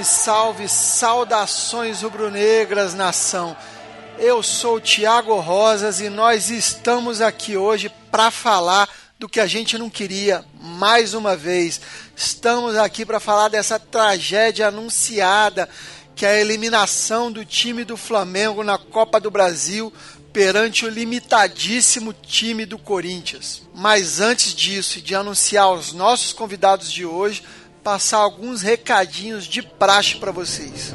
Salve, salve, saudações rubro-negras, nação. Eu sou o Thiago Rosas e nós estamos aqui hoje para falar do que a gente não queria mais uma vez. Estamos aqui para falar dessa tragédia anunciada que é a eliminação do time do Flamengo na Copa do Brasil perante o limitadíssimo time do Corinthians. Mas antes disso e de anunciar os nossos convidados de hoje, passar alguns recadinhos de praxe para vocês.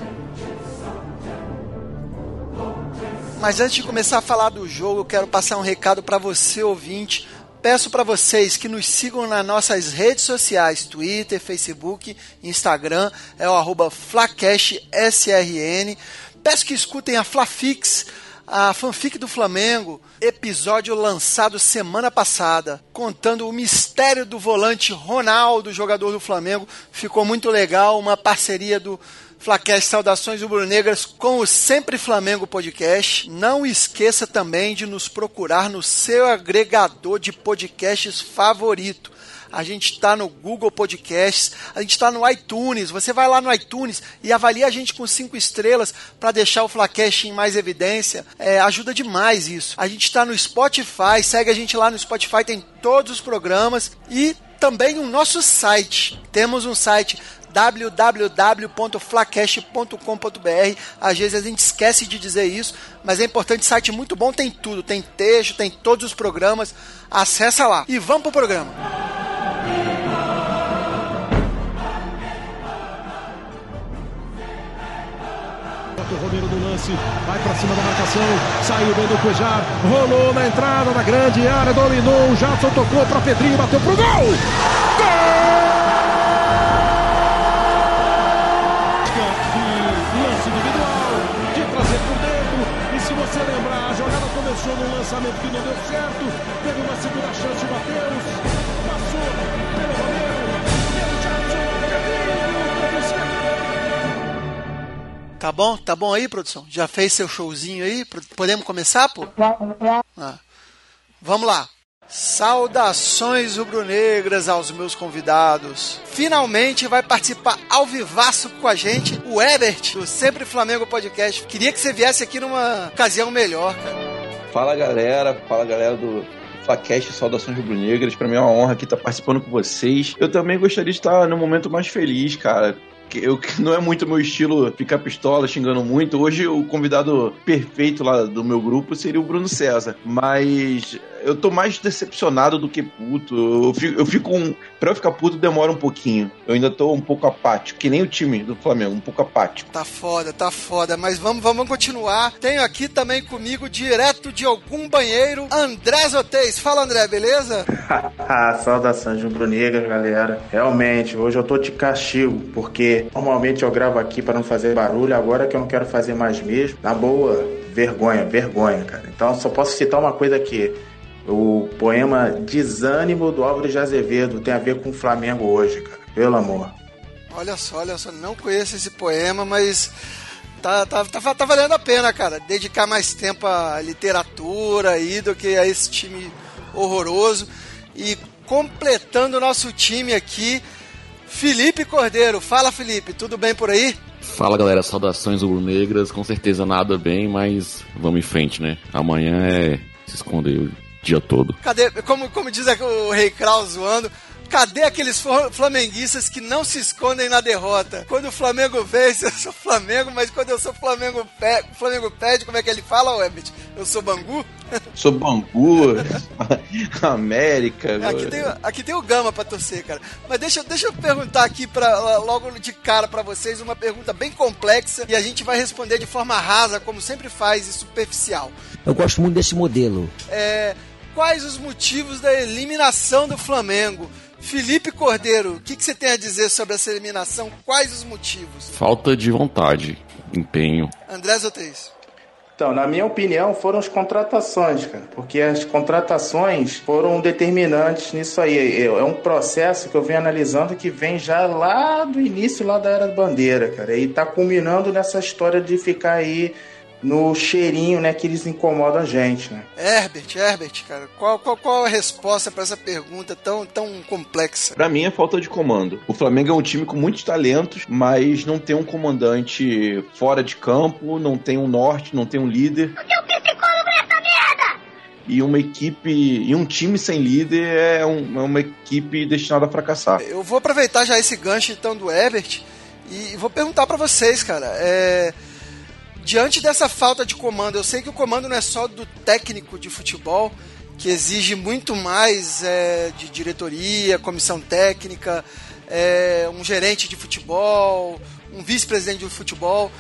Mas antes de começar a falar do jogo, eu quero passar um recado para você, ouvinte. Peço para vocês que nos sigam nas nossas redes sociais, Twitter, Facebook, Instagram, é o arroba FlacashSRN. Peço que escutem a Flafix, a fanfic do Flamengo, episódio lançado semana passada, contando o mistério do volante Ronaldo, jogador do Flamengo. Ficou muito legal, uma parceria do Flacast Saudações Rubro-Negras com o Sempre Flamengo Podcast. Não esqueça também de nos procurar no seu agregador de podcasts favorito. A gente está no Google Podcasts, a gente está no iTunes. Você vai lá no iTunes e avalia a gente com cinco estrelas para deixar o Flacast em mais evidência. É, ajuda demais isso. A gente está no Spotify, segue a gente lá no Spotify, tem todos os programas e também o nosso site. Temos um site www.flacast.com.br. Às vezes a gente esquece de dizer isso, mas é importante, site muito bom, tem tudo, tem texto, tem todos os programas. Acessa lá. E vamos pro programa. O Romero do lance, vai para cima da marcação, saiu bem do Cuejar, rolou na entrada da grande área, dominou, o Jadson tocou para Pedrinho, bateu pro gol! Gol! Lance individual, de trazer por dentro, e se você lembrar, a jogada começou num lançamento que não deu certo, teve uma segunda chance, o Matheus, Tá bom? Tá bom aí, produção? Já fez seu showzinho aí? Podemos começar, pô? Ah. Vamos lá. Saudações rubro-negras aos meus convidados. Finalmente vai participar ao vivaço com a gente o Ebert, do Sempre Flamengo Podcast. Queria que você viesse aqui numa ocasião melhor, cara. Fala galera, fala galera do Flacast Saudações Rubro-Negras. Pra mim é uma honra aqui estar participando com vocês. Eu também gostaria de estar no momento mais feliz, cara. Eu, não é muito meu estilo ficar pistola, xingando muito. Hoje o convidado perfeito lá do meu grupo seria o Bruno César. Mas eu tô mais decepcionado do que puto. Eu fico, eu fico um. Pra eu ficar puto demora um pouquinho. Eu ainda tô um pouco apático, que nem o time do Flamengo, um pouco apático. Tá foda, tá foda, mas vamos, vamos continuar. Tenho aqui também comigo, direto de algum banheiro, André Zotez. Fala, André, beleza? Ah, saudações rubro-negra, galera. Realmente, hoje eu tô de castigo, porque normalmente eu gravo aqui para não fazer barulho, agora que eu não quero fazer mais mesmo. Na boa, vergonha, vergonha, cara. Então só posso citar uma coisa aqui. O poema Desânimo do Álvaro de Azevedo tem a ver com o Flamengo hoje, cara. Pelo amor. Olha só, olha só, não conheço esse poema, mas tá, tá, tá, tá valendo a pena, cara, dedicar mais tempo à literatura aí do que a esse time horroroso. E completando o nosso time aqui, Felipe Cordeiro. Fala, Felipe, tudo bem por aí? Fala galera, saudações rubro-negras. Com certeza nada bem, mas vamos em frente, né? Amanhã é se esconder dia todo. Cadê, como, como diz o Rei Kraus zoando, cadê aqueles fla- flamenguistas que não se escondem na derrota? Quando o Flamengo vence, eu sou Flamengo, mas quando eu sou Flamengo, pe o Flamengo pede, como é que ele fala, Webit? Eu sou Bangu? Sou Bangu, América. Aqui tem, aqui tem o Gama pra torcer, cara. Mas deixa, deixa eu perguntar aqui pra, logo de cara pra vocês uma pergunta bem complexa e a gente vai responder de forma rasa, como sempre faz, e superficial. Eu gosto muito desse modelo. É, quais os motivos da eliminação do Flamengo? Felipe Cordeiro, o que, que você tem a dizer sobre essa eliminação? Quais os motivos? Falta de vontade, empenho. André Zotez. Então, na minha opinião, foram as contratações, cara. Porque as contratações foram determinantes nisso aí. É é um processo que eu venho analisando que vem já lá do início lá da Era Bandeira, cara. E tá culminando nessa história de ficar aí no cheirinho, né, que eles incomodam a gente, né? Herbert, Herbert, cara, qual, qual, qual a resposta para essa pergunta tão, tão complexa? Para mim é falta de comando. O Flamengo é um time com muitos talentos, mas não tem um comandante fora de campo, não tem um norte, não tem um líder. O teu psicólogo nessa merda! E uma equipe, e um time sem líder é, um, é uma equipe destinada a fracassar. Eu vou aproveitar já esse gancho então do Herbert e vou perguntar para vocês, cara. É diante dessa falta de comando, eu sei que o comando não é só do técnico de futebol, que exige muito mais é, de diretoria, comissão técnica, é, um gerente de futebol, um vice-presidente de futebol,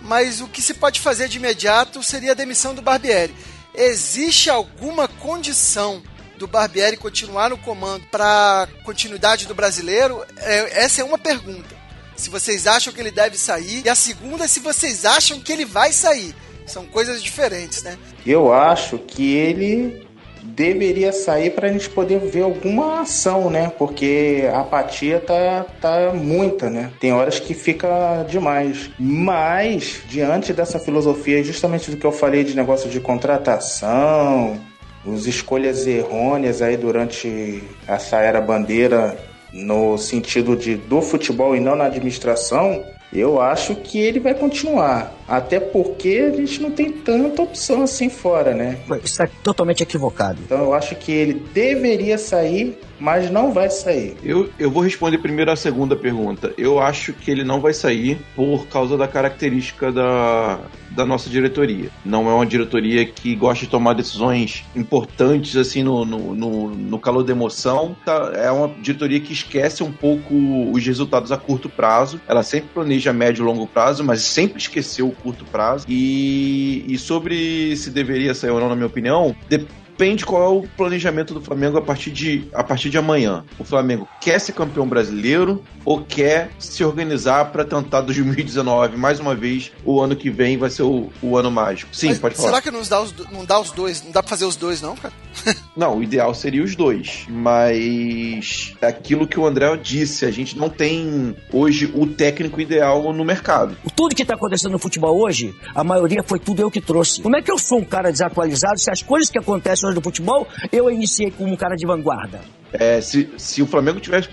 mas o que se pode fazer de imediato seria a demissão do Barbieri. Existe alguma condição do Barbieri continuar no comando para continuidade do brasileiro? É, essa é uma pergunta se vocês acham que ele deve sair, e a segunda é se vocês acham que ele vai sair. São coisas diferentes, né? Eu acho que ele deveria sair para a gente poder ver alguma ação, né? Porque a apatia tá, tá muita, né? Tem horas que fica demais. Mas, diante dessa filosofia, justamente do que eu falei de negócio de contratação, as escolhas errôneas aí durante essa era bandeira no sentido de do futebol e não na administração, eu acho que ele vai continuar. Até porque a gente não tem tanta opção assim fora, né? Está totalmente equivocado. Então eu acho que ele deveria sair mas não vai sair. Eu, eu vou responder primeiro a segunda pergunta. Eu acho que ele não vai sair por causa da característica da, da nossa diretoria. Não é uma diretoria que gosta de tomar decisões importantes assim no, no, no, no calor da emoção. Tá? É uma diretoria que esquece um pouco os resultados a curto prazo. Ela sempre planeja médio e longo prazo, mas sempre esqueceu o curto prazo. E, e sobre se deveria sair ou não, na minha opinião, depende qual é o planejamento do Flamengo a partir de, a partir de amanhã. O Flamengo quer ser campeão brasileiro ou quer se organizar para tentar 2019, mais uma vez, o ano que vem vai ser o, o ano mágico. Sim, Mas pode falar. Será que não dá, os, não dá os dois? Não dá pra fazer os dois, não, cara? não, o ideal seria os dois. Mas é aquilo que o André disse, a gente não tem hoje o técnico ideal no mercado. Tudo que tá acontecendo no futebol hoje, a maioria foi tudo eu que trouxe. Como é que eu sou um cara desatualizado se as coisas que acontecem hoje no futebol eu iniciei como um cara de vanguarda? É, se, se o Flamengo tivesse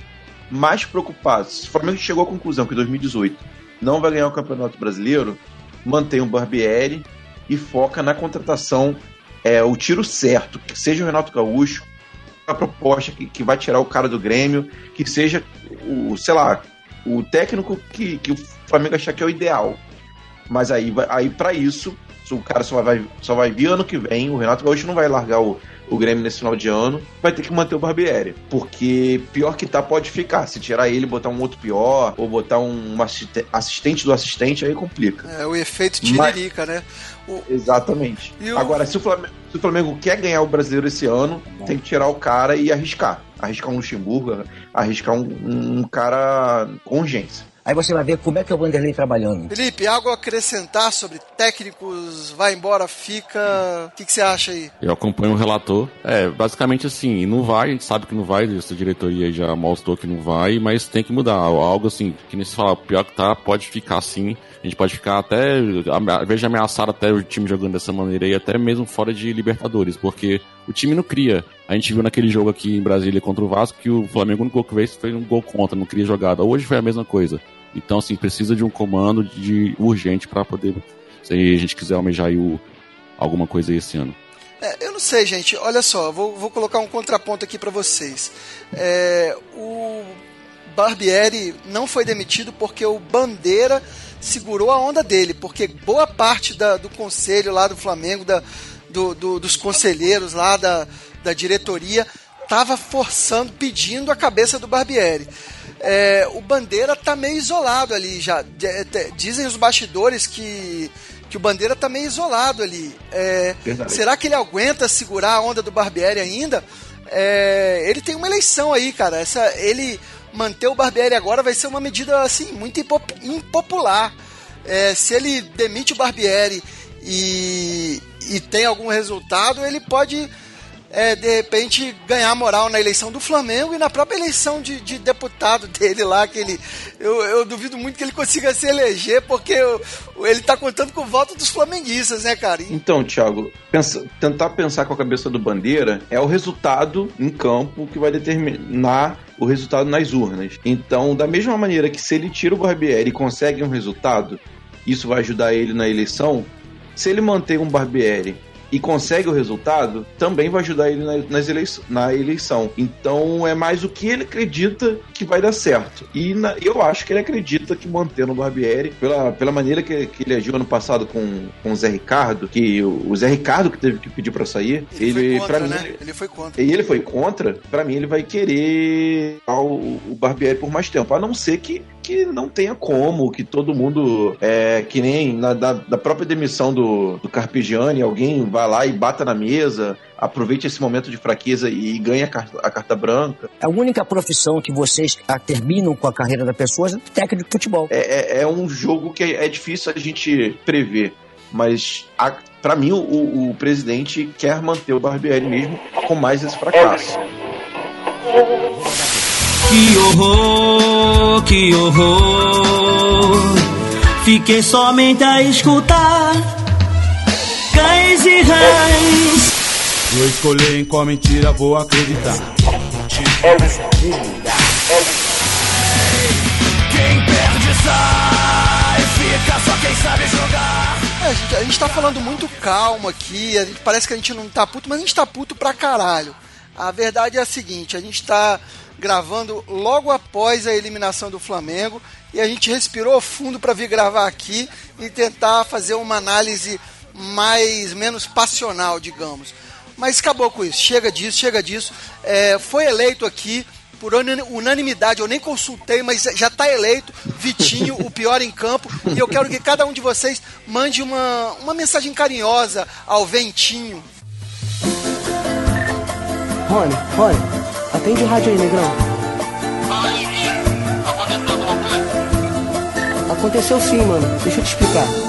mais preocupado, se o Flamengo chegou à conclusão que em 2018 não vai ganhar o Campeonato Brasileiro, mantém o Barbieri e foca na contratação, é, o tiro certo, que seja o Renato Gaúcho, a proposta que, que vai tirar o cara do Grêmio, que seja o, sei lá, o técnico que, que o Flamengo achar que é o ideal. Mas aí, aí para isso, o cara só vai, só vai vir ano que vem, o Renato Gaúcho não vai largar o, o Grêmio nesse final de ano, vai ter que manter o Barbieri. Porque pior que tá, pode ficar. Se tirar ele, botar um outro pior, ou botar um assistente do assistente, aí complica. É o efeito tiririca, Mas... né? O... Exatamente. O... Agora, se o, Flamengo, se o Flamengo quer ganhar o brasileiro esse ano, tem que tirar o cara e arriscar. Arriscar um Luxemburgo, arriscar um, um cara com urgência. Aí você vai ver como é que é o Vanderlei trabalhando. Felipe, algo a acrescentar sobre técnicos, vai embora, fica. O que, que, você acha aí? Eu acompanho o relator. É, basicamente assim, não vai, a gente sabe que não vai, essa diretoria já mostrou que não vai, mas tem que mudar. Algo assim, que nem se fala, pior que tá, pode ficar assim. A gente pode ficar até, veja ameaçar até o time jogando dessa maneira e até mesmo fora de Libertadores, porque o time não cria. A gente viu naquele jogo aqui em Brasília contra o Vasco que o Flamengo no gol que fez foi um gol contra, não cria jogada. Hoje foi a mesma coisa. Então, assim, precisa de um comando de urgente para poder, se a gente quiser almejar o, alguma coisa esse ano. É, eu não sei, gente. Olha só, vou, vou colocar um contraponto aqui para vocês. É, o Barbieri não foi demitido porque o Bandeira segurou a onda dele, porque boa parte da, do conselho lá do Flamengo, da, do, do, dos conselheiros lá da, da diretoria, estava forçando, pedindo a cabeça do Barbieri é, o Bandeira tá meio isolado ali já. Dizem os bastidores que, que o Bandeira tá meio isolado ali. É, será que ele aguenta segurar a onda do Barbieri ainda? É, ele tem uma eleição aí, cara. Essa, ele manter o Barbieri agora vai ser uma medida assim muito impopular. É, se ele demite o Barbieri e, e tem algum resultado, ele pode é, de repente, ganhar moral na eleição do Flamengo e na própria eleição de, de deputado dele lá, que ele. Eu, eu, duvido muito que ele consiga se eleger, porque eu, ele tá contando com o voto dos flamenguistas, né, cara? Então, Thiago, pensa, tentar pensar com a cabeça do Bandeira é o resultado em campo que vai determinar o resultado nas urnas. Então, da mesma maneira que se ele tira o Barbieri e consegue um resultado, isso vai ajudar ele na eleição. Se ele mantém um Barbieri e consegue o resultado, também vai ajudar ele na, nas eleição, na eleição. Então é mais o que ele acredita que vai dar certo. E na, eu acho que ele acredita que mantendo o Barbieri, pela, pela maneira que, que ele agiu ano passado com, com o Zé Ricardo, que o, o Zé Ricardo que teve que pedir para sair, ele, ele para mim, né? ele foi contra. E ele foi contra, para mim ele vai querer o, o Barbieri por mais tempo, a não ser que que não tenha como, que todo mundo, é, que nem na, da, da própria demissão do, do Carpegiani, alguém vá lá e bata na mesa, aproveite esse momento de fraqueza e ganhe a carta, a carta branca. A única profissão que vocês terminam com a carreira da pessoa é técnico de futebol. É, é, é um jogo que é difícil a gente prever, mas para mim o, o, presidente quer manter o Barbieri mesmo com mais esse fracasso. Que horror, que horror. Fiquei somente a escutar cães e rães. Vou escolher em qual mentira vou acreditar. Quem perde sai, fica só quem sabe jogar. É, a, gente, a gente tá falando muito calmo aqui, a gente, parece que a gente não tá puto, mas a gente tá puto pra caralho. A verdade é a seguinte, a gente tá gravando logo após a eliminação do Flamengo e a gente respirou fundo para vir gravar aqui e tentar fazer uma análise mais menos passional, digamos. Mas acabou com isso, chega disso, chega disso. É, foi eleito aqui por unanimidade, eu nem consultei, mas já está eleito Vitinho, o pior em campo. E eu quero que cada um de vocês mande uma, uma mensagem carinhosa ao Ventinho. Rony, Rony, Atende o rádio aí, negrão. Aconteceu sim, mano. Deixa eu te explicar.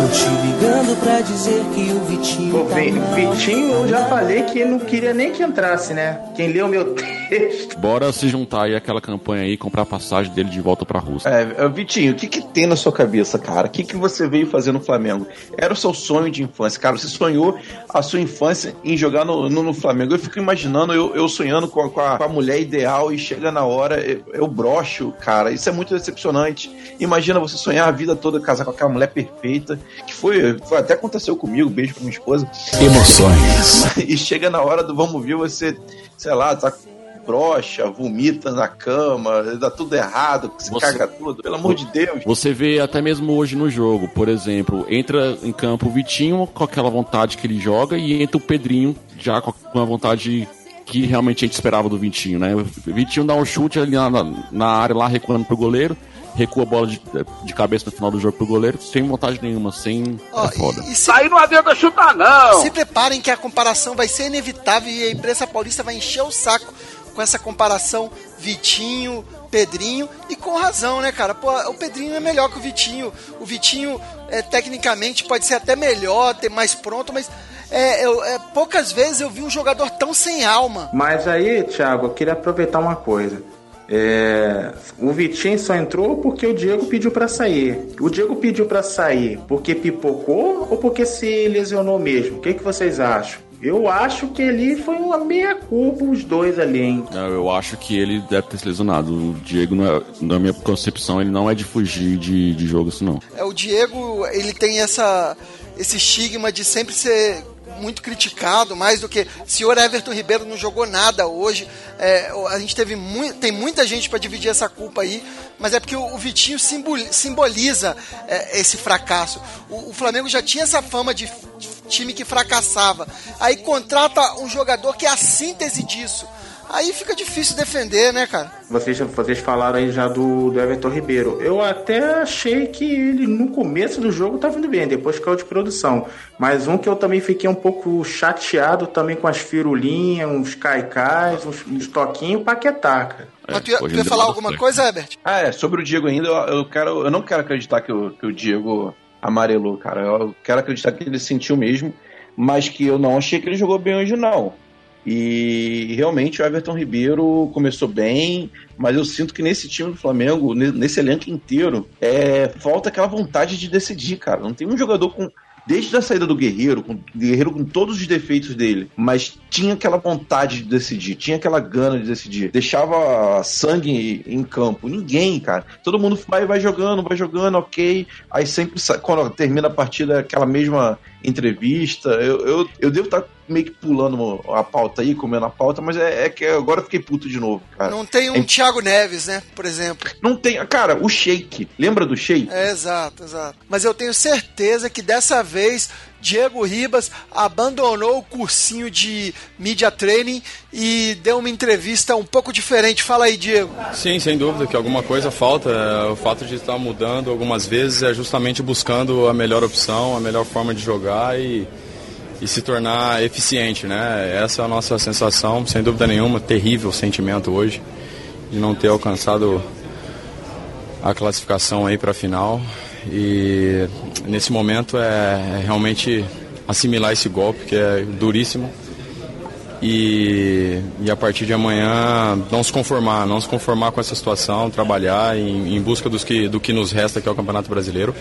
Tô te ligando pra dizer que o Vitinho. Pô, tá Vitinho, eu já falei que ele não queria nem que entrasse, né? Quem leu meu texto. Bora se juntar aí aquela campanha aí e comprar a passagem dele de volta pra Rússia. É, Vitinho, o que que tem na sua cabeça, cara? O que que você veio fazer no Flamengo? Era o seu sonho de infância, cara. Você sonhou a sua infância em jogar no, no, no Flamengo. Eu fico imaginando eu, eu sonhando com a, com, a, com a, mulher ideal e chega na hora, eu, eu brocho, cara. Isso é muito decepcionante. Imagina você sonhar a vida toda casar com aquela mulher perfeita que foi, foi até aconteceu comigo, beijo pra minha esposa. Emoções. E chega na hora do vamos ver, você, sei lá, tá brocha, vomita na cama, dá tudo errado, se você, caga tudo, pelo amor de Deus. Você vê até mesmo hoje no jogo, por exemplo, entra em campo o Vitinho com aquela vontade que ele joga e entra o Pedrinho já com a vontade que realmente a gente esperava do Vitinho, né? O Vitinho dá um chute ali na, na área lá recuando pro goleiro, recua a bola de, de, cabeça no final do jogo pro goleiro, sem vontade nenhuma, sem. Oh, é foda. E, e se... Aí não adianta chutar, não! Se preparem que a comparação vai ser inevitável e a imprensa paulista vai encher o saco com essa comparação Vitinho, Pedrinho, e com razão, né, cara? Pô, o Pedrinho é melhor que o Vitinho. O Vitinho, é, tecnicamente, pode ser até melhor, ter mais pronto, mas é, eu, é, poucas vezes eu vi um jogador tão sem alma. Mas aí, Thiago, eu queria aproveitar uma coisa. É, o Vitinho só entrou porque o Diego pediu para sair. O Diego pediu para sair porque pipocou ou porque se lesionou mesmo? O que, que vocês acham? Eu acho que ali foi uma meia culpa os dois ali, hein? Não, eu acho que ele deve ter se lesionado. O Diego, é, na minha concepção, ele não é de fugir de, de jogo assim, não. É, o Diego, ele tem essa, esse estigma de sempre ser muito criticado, mais do que senhor Everton Ribeiro não jogou nada hoje. É, a gente teve mu tem muita gente para dividir essa culpa aí, mas é porque o, o Vitinho simboliza é, esse fracasso. O, o, Flamengo já tinha essa fama de time que fracassava. Aí contrata um jogador que é a síntese disso aí fica difícil defender, né, cara? Vocês, vocês falaram aí já do, do Everton Ribeiro. Eu até achei que ele no começo do jogo estava indo bem, depois caiu de produção. Mas um que eu também fiquei um pouco chateado também com as firulinhas, uns caicais, uns, uns toquinhos, paquetá, cara. É, Mas tu ia, tu ia falar alguma coisa, Herbert? Ah, é, sobre o Diego ainda, eu, eu, quero, eu não quero acreditar que o, que o Diego amarelou, cara. Eu quero acreditar que ele sentiu mesmo mas que eu não achei que ele jogou bem hoje, não. E realmente o Everton Ribeiro começou bem, mas eu sinto que nesse time do Flamengo, nesse elenco inteiro, é, falta aquela vontade de decidir, cara. Não tem um jogador com desde a saída do Guerreiro, com Guerreiro com todos os defeitos dele, mas tinha aquela vontade de decidir, tinha aquela gana de decidir, deixava sangue em campo. Ninguém, cara. Todo mundo vai, vai jogando, vai jogando, ok. Aí sempre, quando termina a partida, aquela mesma entrevista. Eu, eu, eu devo estar meio que pulando a pauta aí, comendo a pauta, mas é, é que agora eu fiquei puto de novo, cara. Não tem um é... Thiago Neves, né? Por exemplo. Não tem. Cara, o Shake. Lembra do Shake? É, exato, exato. Mas eu tenho certeza que dessa vez Diego Ribas abandonou o cursinho de media training e deu uma entrevista um pouco diferente. Fala aí, Diego. Sim, sem dúvida que alguma coisa falta. O fato de estar mudando algumas vezes é justamente buscando a melhor opção, a melhor forma de jogar e, e se tornar eficiente, né? Essa é a nossa sensação, sem dúvida nenhuma, terrível sentimento hoje de não ter alcançado a classificação aí para a final. E nesse momento é, é realmente assimilar esse golpe que é duríssimo. E, e, a partir de amanhã não se conformar, não se conformar com essa situação, trabalhar em, em busca dos que, do que nos resta, que é o Campeonato Brasileiro,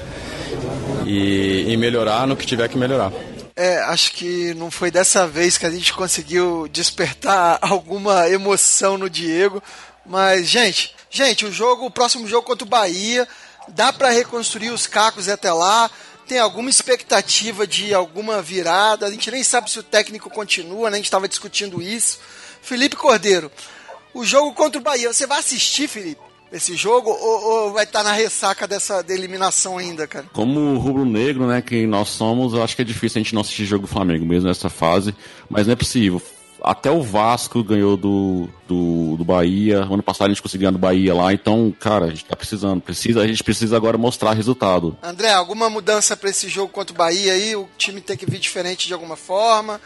e, e, melhorar no que tiver que melhorar. É, acho que não foi dessa vez que a gente conseguiu despertar alguma emoção no Diego, mas gente, gente, o jogo, o próximo jogo contra o Bahia, Dá para reconstruir os cacos até lá? Tem alguma expectativa de alguma virada? A gente nem sabe se o técnico continua, né? a gente estava discutindo isso. Felipe Cordeiro, o jogo contra o Bahia, você vai assistir, Felipe? esse jogo ou, ou vai estar tá na ressaca dessa de eliminação ainda, cara? Como rubro-negro, né, que nós somos, eu acho que é difícil a gente não assistir jogo do Flamengo mesmo nessa fase, mas não é possível até o Vasco ganhou do, do, do Bahia. Ano passado a gente conseguiu ganhar do Bahia lá. Então, cara, a gente tá precisando. Precisa, a gente precisa agora mostrar resultado. André, alguma mudança para esse jogo contra o Bahia aí? O time tem que vir diferente de alguma forma?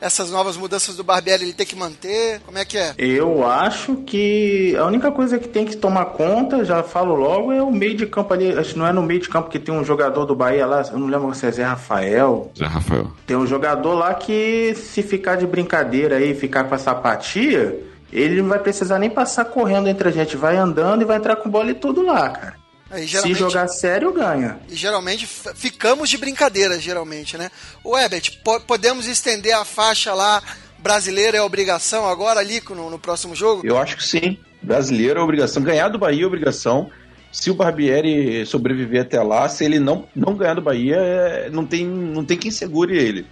Essas novas mudanças do Barbieri ele tem que manter? Como é que é? Eu acho que a única coisa que tem que tomar conta, já falo logo, é o meio de campo ali. Acho que não é no meio de campo que tem um jogador do Bahia lá, eu não lembro se é Zé Rafael. Zé Rafael. Tem um jogador lá que se ficar de brincadeira aí, ficar com essa apatia, ele não vai precisar nem passar correndo entre a gente, vai andando e vai entrar com bola e tudo lá, cara. Aí, Se jogar sério, ganha. E geralmente ficamos de brincadeira, geralmente, né? O Ebert, po podemos estender a faixa lá, brasileira é obrigação agora ali no, no próximo jogo? Eu acho que sim. Brasileiro é obrigação. Ganhar do Bahia é obrigação. Se o Barbieri sobreviver até lá, se ele não, não ganhar do Bahia, é, não, tem, não tem quem segure ele.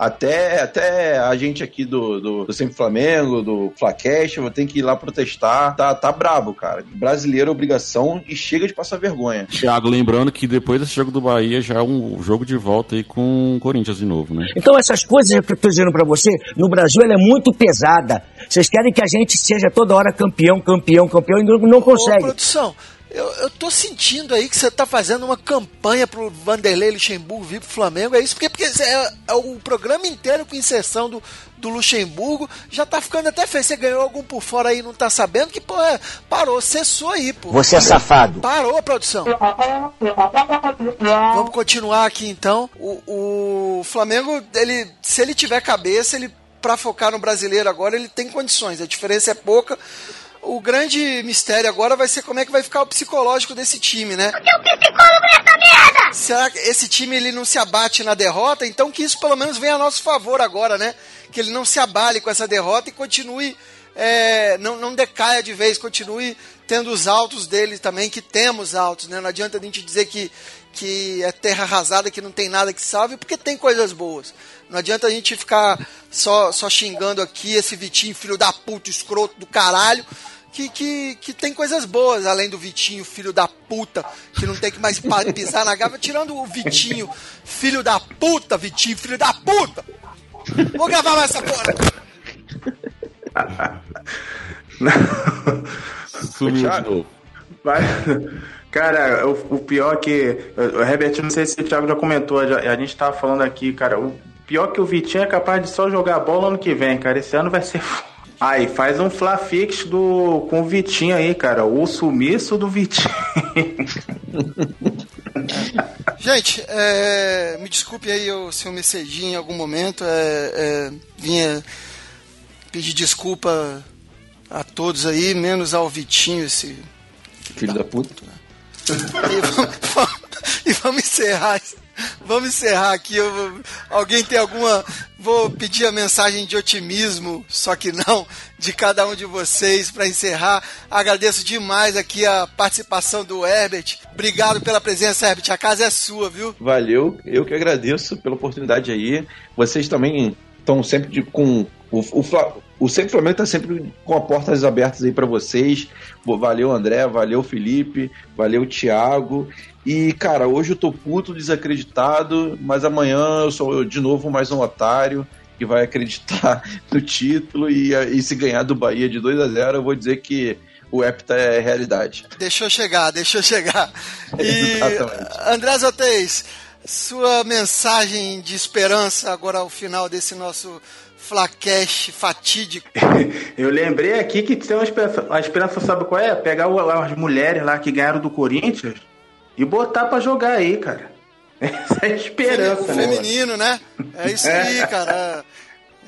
Até, até a gente aqui do, do, do Sempre Flamengo, do Flacast, vou ter que ir lá protestar. Tá, tá brabo, cara. Brasileiro é obrigação e chega de passar vergonha. Thiago, lembrando que depois desse jogo do Bahia já é um jogo de volta aí com o Corinthians de novo, né? Então essas coisas que eu tô dizendo pra você, no Brasil ela é muito pesada. Vocês querem que a gente seja toda hora campeão, campeão, campeão e não, não consegue. Ô, produção, eu, eu tô sentindo aí que você tá fazendo uma campanha pro Vanderlei Luxemburgo vir pro Flamengo. É isso? Porque, porque é, é o programa inteiro com inserção do, do Luxemburgo já tá ficando até feio. Você ganhou algum por fora aí não tá sabendo que, pô, é, parou, cessou aí, pô. Você é safado. Parou, produção. Vamos continuar aqui então. O, o Flamengo, ele, se ele tiver cabeça, ele para focar no brasileiro agora, ele tem condições. A diferença é pouca o grande mistério agora vai ser como é que vai ficar o psicológico desse time, né? Eu tenho psicólogo nessa merda! Será que esse time ele não se abate na derrota? Então que isso pelo menos venha a nosso favor agora, né? Que ele não se abale com essa derrota e continue, é, não, não decaia de vez, continue tendo os altos dele também, que temos altos, né? Não adianta a gente dizer que, que é terra arrasada, que não tem nada que salve, porque tem coisas boas. Não adianta a gente ficar só, só xingando aqui esse Vitinho, filho da puta, escroto do caralho, que, que, que tem coisas boas, além do Vitinho, filho da puta, que não tem que mais pisar na gava, tirando o Vitinho, filho da puta, Vitinho, filho da puta! Vou gravar mais essa porra! Sumiu de novo. Vai. Cara, o, o, pior que. O Herbert, não sei se o Thiago já comentou, já, a gente tava falando aqui, cara. O pior que o Vitinho é capaz de só jogar bola ano que vem, cara. Esse ano vai ser. Aí, faz um Flafix do, com o Vitinho aí, cara. O sumiço do Vitinho. Gente, é, me desculpe aí eu, se eu me cedi em algum momento. É, é, vinha pedir desculpa a todos aí, menos ao Vitinho, esse. Filho da puta. E vamos, e vamos encerrar. Vamos encerrar aqui. Eu, alguém tem alguma. Vou pedir a mensagem de otimismo, só que não, de cada um de vocês para encerrar. Agradeço demais aqui a participação do Herbert. Obrigado pela presença, Herbert. A casa é sua, viu? Valeu, eu que agradeço pela oportunidade aí. Vocês também estão sempre de, com. O, o, o Sempre Flamengo está sempre com as portas abertas aí para vocês. Valeu, André, valeu, Felipe, valeu, Thiago. E, cara, hoje eu tô puto, desacreditado, mas amanhã eu sou de novo mais um otário que vai acreditar no título e, e se ganhar do Bahia de 2 a 0 eu vou dizer que o Hepta é realidade. Deixou chegar, deixou chegar. E, André Zotez, sua mensagem de esperança agora ao final desse nosso Flacash fatídico. Eu lembrei aqui que tem uma esperança, a esperança sabe qual é? Pegar as mulheres lá que ganharam do Corinthians e botar para jogar aí, cara. Essa é a esperança, né? Feminino, né? É isso aí, é. cara.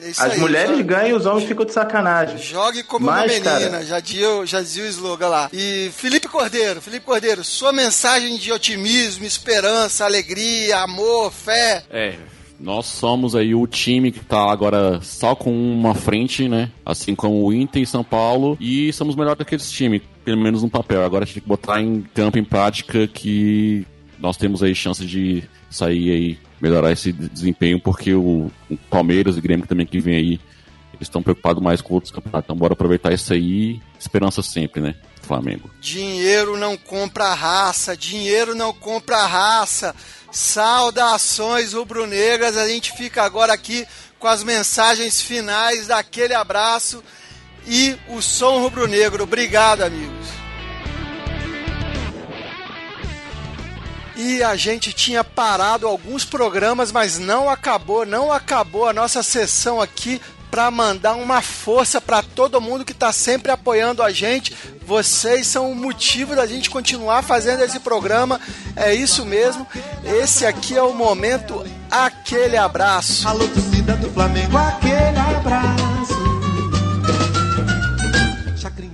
É As aí, mulheres jogue... ganham e os homens ficam de sacanagem. Jogue como Mas, uma menina, cara... já, dizia, já dizia o slogan lá. E Felipe Cordeiro, Felipe Cordeiro, sua mensagem de otimismo, esperança, alegria, amor, fé. É, nós somos aí o time que tá agora só com uma frente, né? Assim como o Inter e São Paulo. E somos melhor que esse time pelo menos no papel. Agora a gente tem que botar em campo, em prática, que nós temos aí chance de sair aí, melhorar esse desempenho, porque o, o Palmeiras e o Grêmio também que vem aí, eles estão preocupados mais com outros campeonatos. Então bora aproveitar isso aí, esperança sempre, né? Flamengo. Dinheiro não compra raça, dinheiro não compra raça. Saudações rubro-negras, a gente fica agora aqui com as mensagens finais daquele abraço e o som rubro-negro. Obrigado, amigos. E a gente tinha parado alguns programas, mas não acabou, não acabou a nossa sessão aqui para mandar uma força para todo mundo que está sempre apoiando a gente. Vocês são o motivo da gente continuar fazendo esse programa. É isso mesmo. Esse aqui é o momento. Aquele abraço. Alô, torcida do Flamengo, aquele abraço.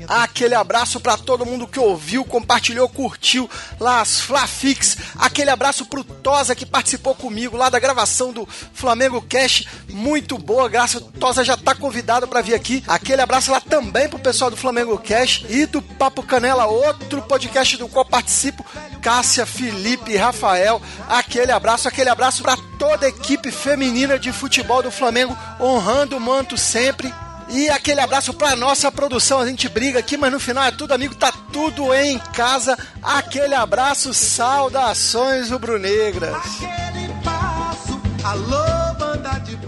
Aquele abraço para todo mundo que ouviu, compartilhou, curtiu lá as Flafix. Aquele abraço pro Tosa que participou comigo lá da gravação do Flamengo Cash. Muito boa, graças. Tosa já tá convidado para vir aqui. Aquele abraço lá também pro pessoal do Flamengo Cash e do Papo Canela, outro podcast do qual participo. Cássia, Felipe, Rafael. Aquele abraço, aquele abraço para toda a equipe feminina de futebol do Flamengo, honrando o manto sempre. E aquele abraço pra nossa produção. A gente briga aqui, mas no final é tudo amigo, tá tudo em casa. Aquele abraço, saudações rubro-negras.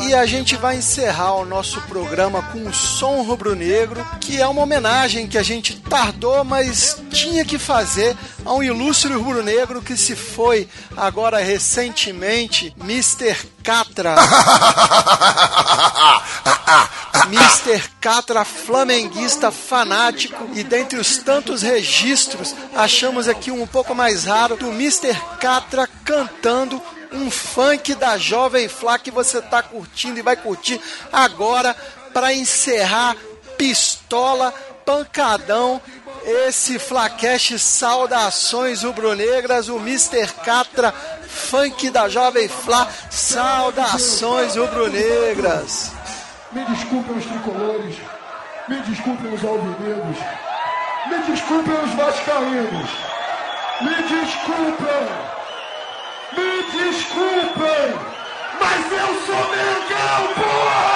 E a gente vai encerrar o nosso programa com o Som Rubro-Negro, que é uma homenagem que a gente tardou, mas tinha que fazer a um ilustre rubro-negro que se foi agora recentemente, Mr. Catra. Mr. Catra, flamenguista fanático, e dentre os tantos registros, achamos aqui um, pouco mais raro do Mr. Catra cantando um funk da Jovem Flá que você tá curtindo e vai curtir agora para encerrar pistola, pancadão esse Flacash Saudações Rubro-Negras, o Mr. Catra, funk da Jovem Flá, Saudações Rubro-Negras. Me desculpem os tricolores, me desculpem os alvinegros, me desculpem os vascaínos, me desculpem, me desculpem, mas eu sou Mengão, porra!